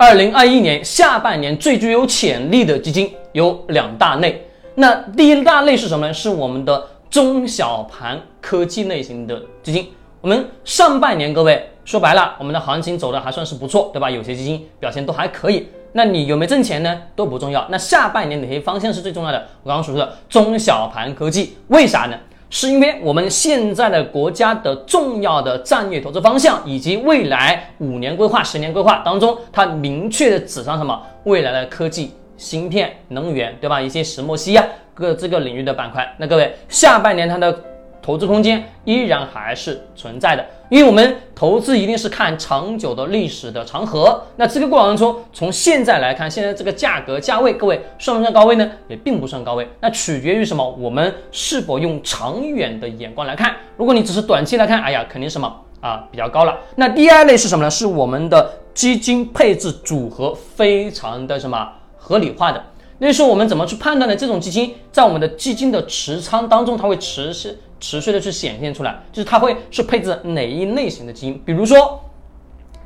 二零二一年下半年最具有潜力的基金有两大类，那第一大类是什么呢？是我们的中小盘科技类型的基金。我们上半年各位说白了，我们的行情走的还算是不错，对吧？有些基金表现都还可以。那你有没有挣钱呢？都不重要。那下半年哪些方向是最重要的？我刚刚所说的中小盘科技，为啥呢？是因为我们现在的国家的重要的战略投资方向，以及未来五年规划、十年规划当中，它明确的指向什么？未来的科技、芯片、能源，对吧？一些石墨烯啊，各这个领域的板块。那各位，下半年它的。投资空间依然还是存在的，因为我们投资一定是看长久的历史的长河。那这个过程当中，从现在来看，现在这个价格价位，各位算不算高位呢？也并不算高位。那取决于什么？我们是否用长远的眼光来看？如果你只是短期来看，哎呀，肯定什么啊比较高了。那第二类是什么呢？是我们的基金配置组合非常的什么合理化的。那时候我们怎么去判断呢？这种基金在我们的基金的持仓当中，它会持续。持续的去显现出来，就是它会是配置哪一类型的基金，比如说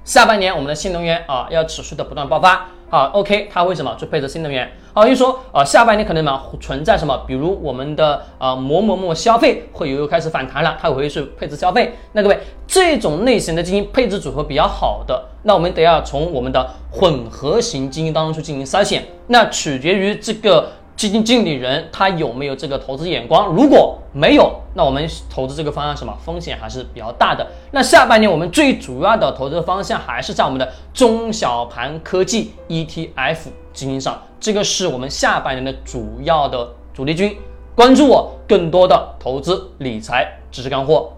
下半年我们的新能源啊要持续的不断爆发啊，OK，它为什么去配置新能源？啊，又说啊下半年可能嘛存在什么，比如我们的啊某某某消费会有开始反弹了，它会是配置消费。那各位这种类型的基金配置组合比较好的，那我们得要从我们的混合型基金当中去进行筛选，那取决于这个。基金经理人他有没有这个投资眼光？如果没有，那我们投资这个方向什么风险还是比较大的。那下半年我们最主要的投资方向还是在我们的中小盘科技 ETF 基金上，这个是我们下半年的主要的主力军。关注我更多的投资理财知识干货。